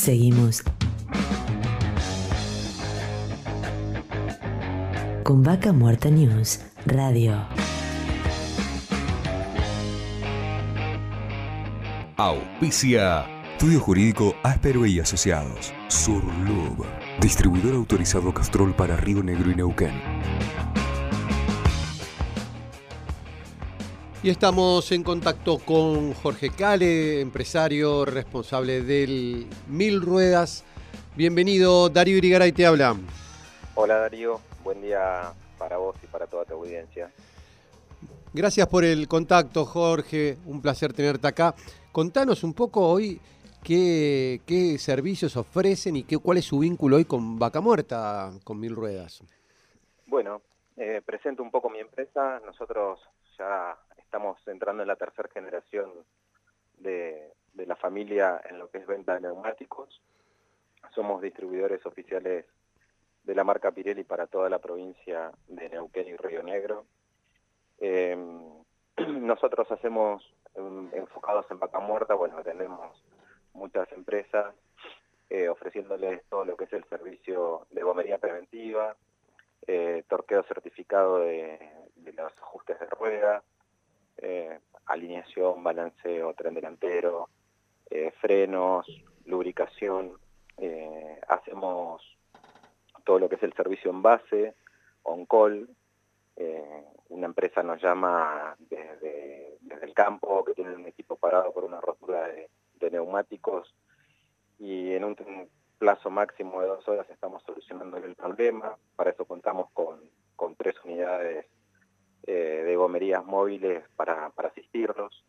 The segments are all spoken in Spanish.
Seguimos con Vaca Muerta News Radio. Auspicia. Estudio Jurídico Áspero y Asociados. Surlub. Distribuidor autorizado Castrol para Río Negro y Neuquén. Y estamos en contacto con Jorge Cale, empresario responsable del Mil Ruedas. Bienvenido, Darío Irigaray te habla. Hola Darío, buen día para vos y para toda tu audiencia. Gracias por el contacto, Jorge. Un placer tenerte acá. Contanos un poco hoy qué, qué servicios ofrecen y qué, cuál es su vínculo hoy con Vaca Muerta, con Mil Ruedas. Bueno, eh, presento un poco mi empresa. Nosotros ya estamos entrando en la tercera generación de, la familia en lo que es venta de neumáticos. Somos distribuidores oficiales de la marca Pirelli para toda la provincia de Neuquén y Río Negro. Em, nosotros hacemos em, enfocados en vaca muerta, bueno, tenemos muchas empresas eh, ofreciéndoles todo lo que es el servicio de gomería preventiva, eh, torqueo certificado de, de los ajustes de rueda, eh, alineación, balanceo, tren delantero, eh, frenos, lubricación. Eh, hacemos todo lo que es el servicio en base, on call. una empresa nos llama desde, el campo que tiene un equipo parado por una rotura de, neumáticos y en un plazo máximo de dos horas estamos solucionando el problema. Para eso contamos con, con tres unidades eh, de gomerías móviles para, asistirlos.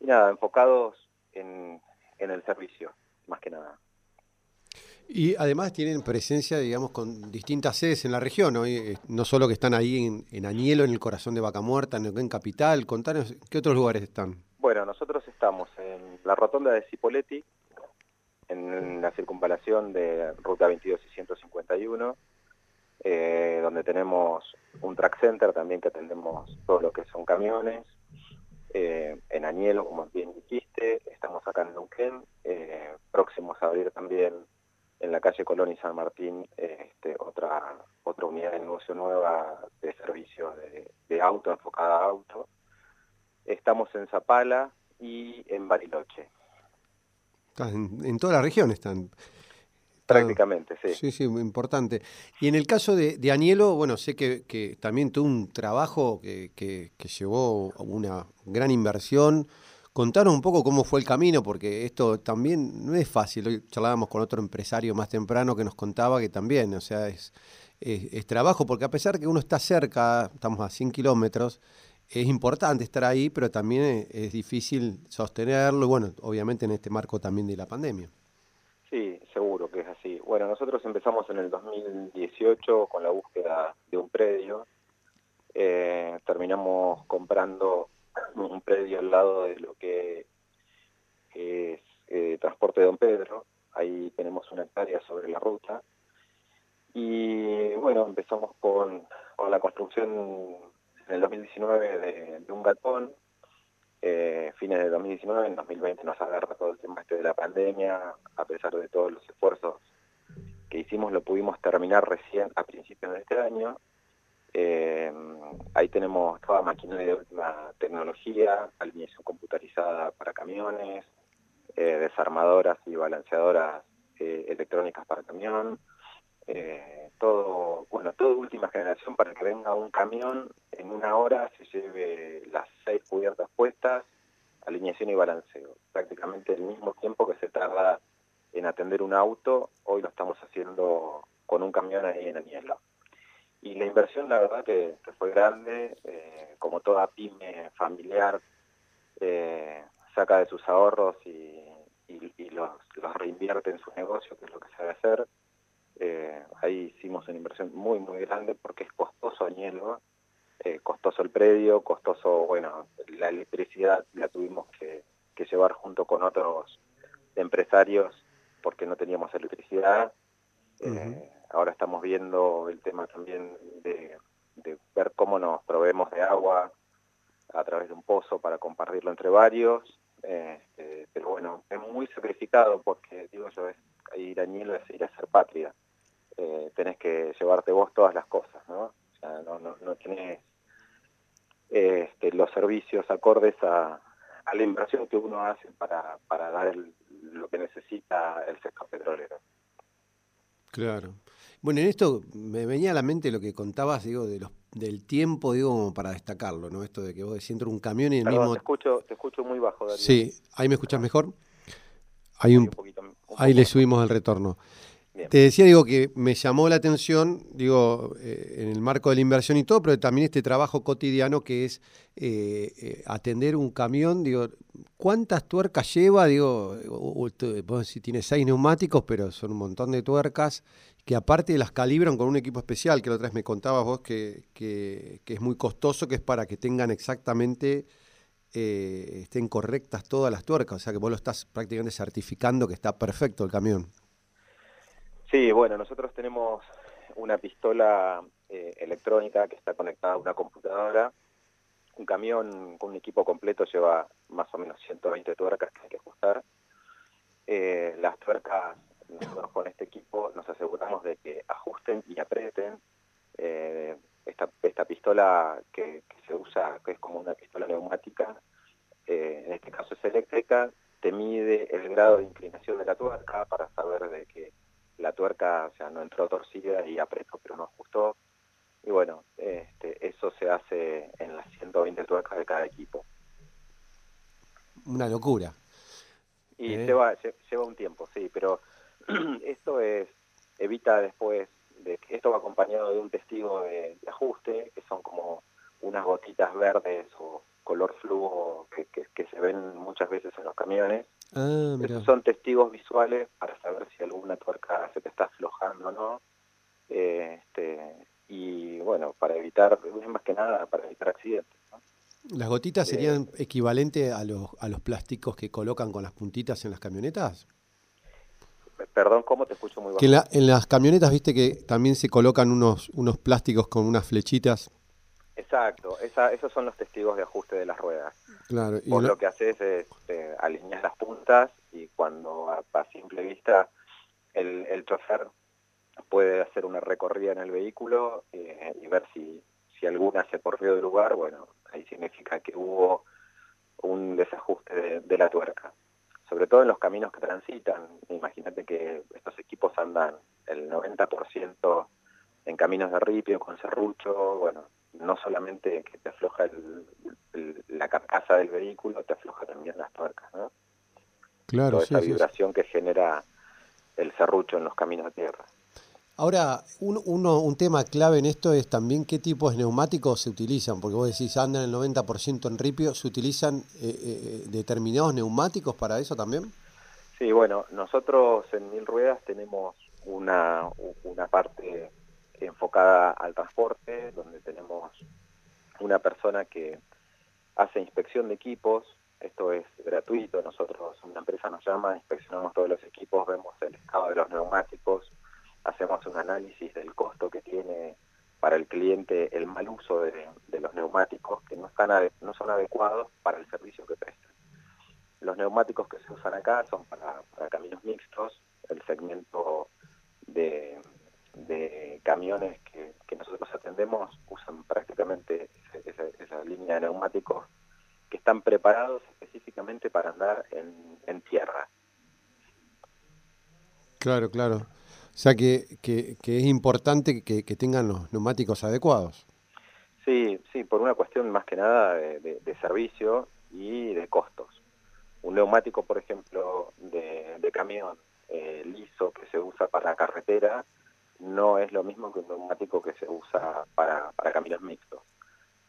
Y nada, enfocados en, el servicio, más que nada. Y además tienen presencia, digamos, con distintas sedes en la región, ¿no? Eh, no solo que están ahí en, en, Añelo, en el corazón de Vaca Muerta, en Capital. Contanos, ¿qué otros lugares están? Bueno, nosotros estamos en la rotonda de Cipoletti, en la circunvalación de Ruta 22 y 151, eh, donde tenemos un track center también que atendemos todo lo que son camiones, eh, en Añelo, como bien dijiste, estamos acá en Neuquén, eh, próximos a abrir también en la calle Colón y San Martín este, otra, otra unidad de negocio nueva de servicio de, auto, enfocada a auto. Estamos en Zapala y en Bariloche. En, en toda la región están. Prácticamente, sí. Sí, sí, muy importante. Y en el caso de, de Anielo, bueno, sé que, también tuvo un trabajo que, que, llevó a una gran inversión. Contanos un poco cómo fue el camino, porque esto también no es fácil. Hoy charlábamos con otro empresario más temprano que nos contaba que también, o sea, es, es, trabajo, porque a pesar que uno está cerca, estamos a 100 kilómetros, es importante estar ahí, pero también es, es difícil sostenerlo, y bueno, obviamente en este marco también de la pandemia. Sí, seguro que. Bueno, nosotros empezamos en el 2018 con la búsqueda de un predio. Eh, terminamos comprando un predio al lado de lo que es eh, Transporte de Don Pedro. Ahí tenemos una hectárea sobre la ruta. Y bueno, empezamos con, la construcción en el 2019 de, un gatón eh, fines de 2019, en 2020 nos agarra todo el tema este de la pandemia, a pesar de todos los esfuerzos que hicimos, lo pudimos terminar recién a principios de este año. Eh, ahí tenemos toda maquinaria de última tecnología, alineación computarizada para camiones, eh, desarmadoras y balanceadoras electrónicas para camión, todo, bueno, todo última generación para que venga un camión en una hora se lleve las seis cubiertas puestas, alineación y balanceo. Prácticamente el mismo tiempo que se tarda en atender un auto, hoy lo estamos haciendo con un camión ahí en Aniela. Y la inversión, la verdad, que, fue grande, eh, como toda pyme familiar, eh, saca de sus ahorros y, los, reinvierte en su negocio, que es lo que se debe hacer. Eh, ahí hicimos una inversión muy, muy grande porque es costoso Añelo, eh, costoso el predio, costoso, bueno, la electricidad la tuvimos que, llevar junto con otros empresarios porque no teníamos electricidad. Eh, ahora estamos viendo el tema también de, ver cómo nos proveemos de agua a través de un pozo para compartirlo entre varios. Este, pero bueno, es muy sacrificado porque, digo yo, es, ir a Nielo es ir a ser patria. Eh, tenés que llevarte vos todas las cosas, ¿no? O sea, no, no, no tenés este, los servicios acordes a, la inversión que uno hace para, para dar lo que necesita el sector petrolero. Claro. Bueno, en esto me venía a la mente lo que contabas, digo, de los, del tiempo, digo, como para destacarlo, ¿no? Esto de que vos decís, entra un camión y el mismo... te escucho, te escucho muy bajo, Darío. Sí, ¿ahí me escuchas mejor? Hay un, ahí le subimos el retorno. Te decía, digo, que me llamó la atención, digo, eh, en el marco de la inversión y todo, pero también este trabajo cotidiano que es eh, eh, atender un camión, digo, ¿cuántas tuercas lleva? Digo, si tiene seis neumáticos, pero son un montón de tuercas, que aparte las calibran con un equipo especial, que la otra vez me contabas vos que, que, que es muy costoso, que es para que tengan exactamente, estén correctas todas las tuercas, o sea que vos lo estás prácticamente certificando que está perfecto el camión. Sí, bueno, nosotros tenemos una pistola eh, electrónica que está conectada a una computadora. Un camión con un equipo completo lleva más o menos 120 tuercas que hay que ajustar. Eh, las tuercas, nosotros con este equipo nos aseguramos de que ajusten y aprieten. Eh, esta, pistola que, se usa, que es como una pistola neumática, en este caso es eléctrica, te mide el grado de inclinación de la tuerca para saber de que la tuerca, o sea, no entró torcida y apretó, pero no ajustó. Y bueno, este, eso se hace en las 120 tuercas de cada equipo. Una locura. Y eh. lleva, lleva un tiempo, sí, pero esto es evita después, de que esto va acompañado de un testigo de, ajuste, que son como unas gotitas verdes o color flujo que, que se ven muchas veces en los camiones, Ah, son testigos visuales para saber si alguna tuerca se te está aflojando o no. este, y bueno, para evitar, más que nada, para evitar accidentes. ¿Las gotitas serían equivalentes a los, a los plásticos que colocan con las puntitas en las camionetas? Perdón, ¿cómo te escucho muy bajo? Que en, las camionetas, viste que también se colocan unos, unos plásticos con unas flechitas. Exacto, esa, esos son los testigos de ajuste de las ruedas. Claro, y lo que haces es eh, alinear las puntas y cuando a, simple vista el, el, chofer puede hacer una recorrida en el vehículo eh, y ver si, si alguna se corrió del lugar, bueno, ahí significa que hubo un desajuste de, la tuerca. Sobre todo en los caminos que transitan, imagínate que estos equipos andan el 90% en caminos de ripio, con serrucho, bueno, no solamente que te afloja la carcasa del vehículo, te afloja también las tuercas, ¿no? Claro, Toda esa vibración que genera el serrucho en los caminos de tierra. Ahora, un, uno, un tema clave en esto es también qué tipos de neumáticos se utilizan, porque vos decís andan el 90% en ripio, ¿se utilizan eh, eh, determinados neumáticos para eso también? Sí, bueno, nosotros en Mil Ruedas tenemos una, una parte enfocada al transporte, donde tenemos una persona que hace inspección de equipos, esto es gratuito, nosotros, una empresa nos llama, inspeccionamos todos los equipos, vemos el estado de los neumáticos, hacemos un análisis del costo que tiene para el cliente el mal uso de, los neumáticos que no, están no son adecuados para el servicio que prestan. Los neumáticos que se usan acá son para caminos mixtos, el segmento de de camiones que, nosotros atendemos usan prácticamente esa, línea de neumáticos que están preparados específicamente para andar en, tierra. Claro, claro. O sea que, que, es importante que, tengan los neumáticos adecuados. Sí, sí, por una cuestión más que nada de, servicio y de costos. Un neumático, por ejemplo, de, camión eh, liso que se usa para carretera, no es lo mismo que un neumático que se usa para, para caminos mixtos.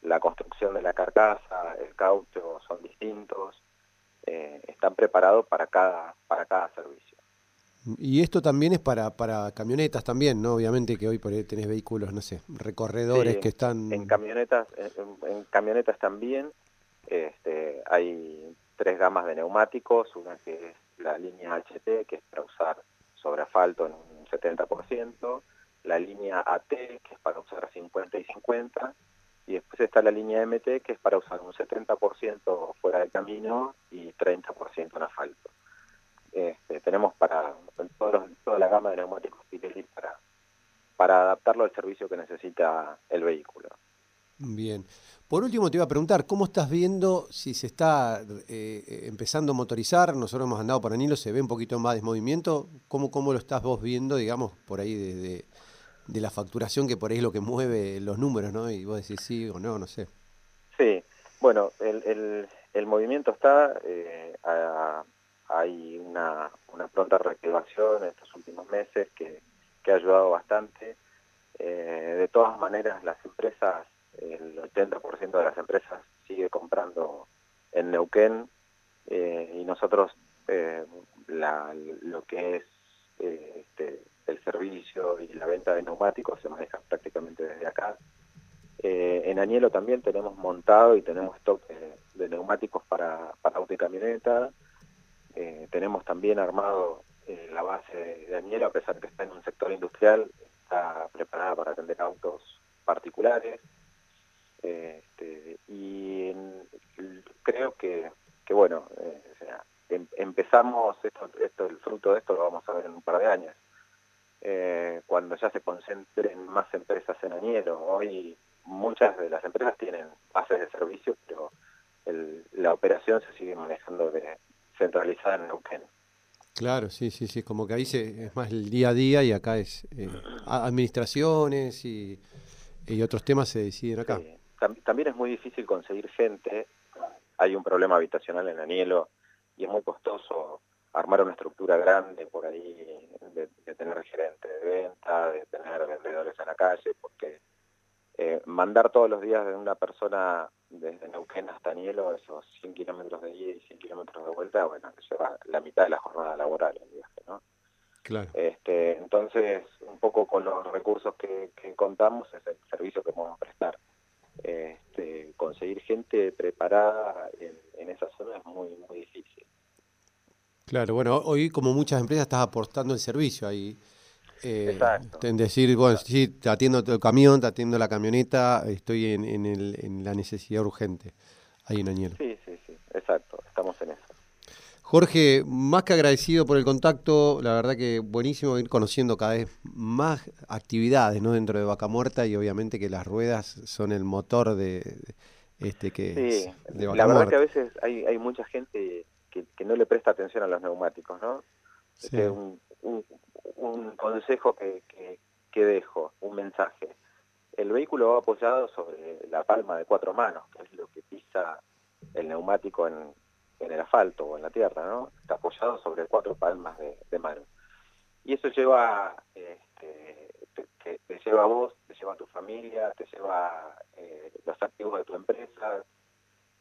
La construcción de la carcasa, el caucho son distintos, eh, están preparados para cada, para cada servicio. Y esto también es para, para camionetas también, ¿no? Obviamente que hoy por ahí tenés vehículos, no sé, recorredores que están... En camionetas, en, camionetas también este, hay tres gamas de neumáticos, una que es la línea HT, que es para usar sobre asfalto en un 70%, la línea AT, que es para usar 50 y 50, y después está la línea MT, que es para usar un 70% fuera de camino y 30% en asfalto. Este, tenemos para toda la gama de neumáticos Pirelli para, para adaptarlo al servicio que necesita el vehículo. Bien. Por último, te iba a preguntar, ¿cómo estás viendo si se está eh, empezando a motorizar? Nosotros hemos andado por Anilo, se ve un poquito más de movimiento. ¿Cómo, cómo lo estás vos viendo, digamos, por ahí de, de, la facturación, que por ahí es lo que mueve los números, ¿no? Y vos decís sí o no, no sé. Sí, bueno, el, el, el movimiento está, eh, hay una, una pronta reactivación en estos últimos meses que, que ha ayudado bastante. Eh, de todas maneras, las empresas el 80% de las empresas sigue comprando en Neuquén eh, y nosotros eh, lo que es este, el servicio y la venta de neumáticos se maneja prácticamente desde acá. en Añelo también tenemos montado y tenemos stock de, neumáticos para, para auto y camioneta. Tenemos también armado la base de, Añelo, a pesar de que está en un sector industrial, está preparada para atender autos particulares. Este, y creo que, que bueno, eh, em, empezamos, esto, esto, el fruto de esto lo vamos a ver en un par de años. Eh, cuando ya se concentren más empresas en Añero, hoy muchas de las empresas tienen bases de servicio, pero la operación se sigue manejando de, centralizada en Neuquén. Claro, sí, sí, sí, como que ahí se, es más el día a día y acá es eh, administraciones y, y, otros temas se deciden acá también es muy difícil conseguir gente. Hay un problema habitacional en Anielo y es muy costoso armar una estructura grande por ahí, de, tener gerente de venta, de tener vendedores en la calle, porque eh, mandar todos los días de una persona desde Neuquén hasta Anielo, esos 100 kilómetros de ida y 100 kilómetros de vuelta, bueno, lleva la mitad de la jornada laboral el viaje, ¿no? Claro. Este, entonces, un poco con los recursos que, que contamos es el servicio que podemos prestar este, conseguir gente preparada en, esa zona es muy, muy difícil. Claro, bueno, hoy como muchas empresas estás aportando el servicio ahí. Eh, Exacto. En decir, bueno, sí, te atiendo el camión, te atiendo la camioneta, estoy en, en, el, en la necesidad urgente ahí en Añelo. Sí, sí, sí, exacto, estamos en eso. Jorge, más que agradecido por el contacto, la verdad que buenísimo ir conociendo cada vez más actividades ¿no? dentro de Vaca Muerta y obviamente que las ruedas son el motor de, este que sí, La verdad que a veces hay, hay mucha gente que, no le presta atención a los neumáticos, ¿no? Este, un, un, consejo que, que, dejo, un mensaje. El vehículo va apoyado sobre la palma de cuatro manos, que es lo que pisa el neumático en en el asfalto o en la tierra, ¿no? Está apoyado sobre cuatro palmas de, mano. Y eso lleva, este, te, lleva a vos, te lleva a tu familia, te lleva eh, los activos de tu empresa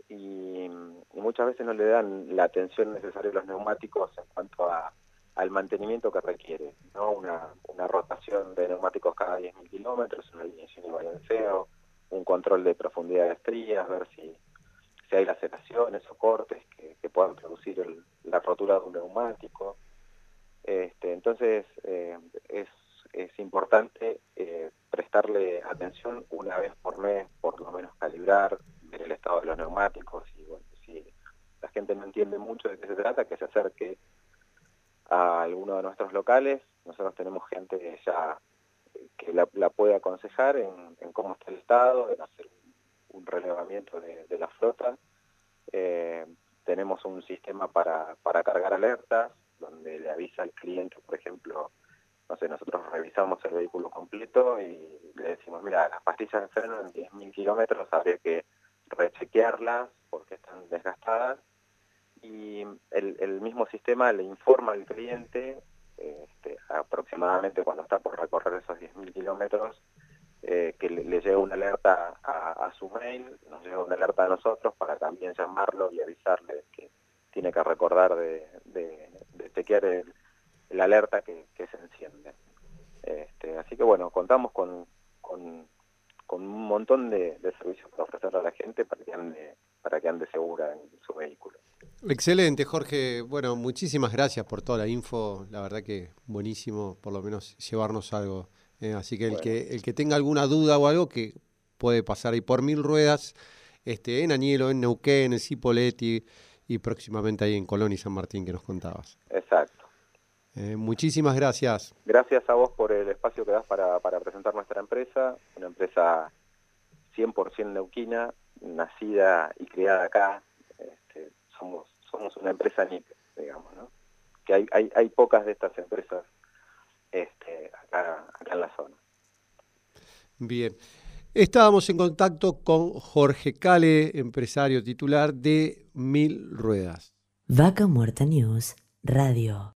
y, muchas veces no le dan la atención necesaria a los neumáticos en cuanto a, al mantenimiento que requiere, ¿no? Una, una rotación de neumáticos cada 10.000 kilómetros, una alineación y balanceo, un control de profundidad de estrías, ver si si hay laceraciones o cortes que, puedan producir la rotura de un neumático. Este, entonces eh, es, es, importante eh, prestarle atención una vez por mes, por lo menos calibrar, ver el estado de los neumáticos y bueno, si la gente no entiende mucho de qué se trata, que se acerque a alguno de nuestros locales. Nosotros tenemos gente ya que la, puede aconsejar en, cómo está el estado, en hacer un relevamiento de, la flota. Eh, tenemos un sistema para, para cargar alertas, donde le avisa al cliente, por ejemplo, no sé, nosotros revisamos el vehículo completo y le decimos, mira, las pastillas de freno en 10.000 kilómetros habría que rechequearlas porque están desgastadas y el, el mismo sistema le informa al cliente este, aproximadamente cuando está por recorrer esos 10.000 kilómetros eh, que le, llega una alerta a, su mail, nos llega una alerta a nosotros para también llamarlo y avisarle que tiene que recordar de, de, chequear el, alerta que, se enciende. Este, así que bueno, contamos con, con, un montón de, servicios para ofrecerle a la gente para que ande, para que ande segura en su vehículo. Excelente, Jorge. Bueno, muchísimas gracias por toda la info. La verdad que buenísimo, por lo menos llevarnos algo eh, así que el, que el que tenga alguna duda o algo que puede pasar ahí por mil ruedas, este, en Anielo, en Neuquén, en Cipoletti, y próximamente ahí en Colón y San Martín que nos contabas. Exacto. Eh, muchísimas gracias. Gracias a vos por el espacio que das para, para presentar nuestra empresa, una empresa 100% neuquina, nacida y criada acá. Somos, somos una empresa NIC, digamos, ¿no? Que hay, hay, hay pocas de estas empresas este, acá, acá en la zona. Bien. Estábamos en contacto con Jorge Cale, empresario titular de Mil Ruedas. Vaca Muerta News Radio.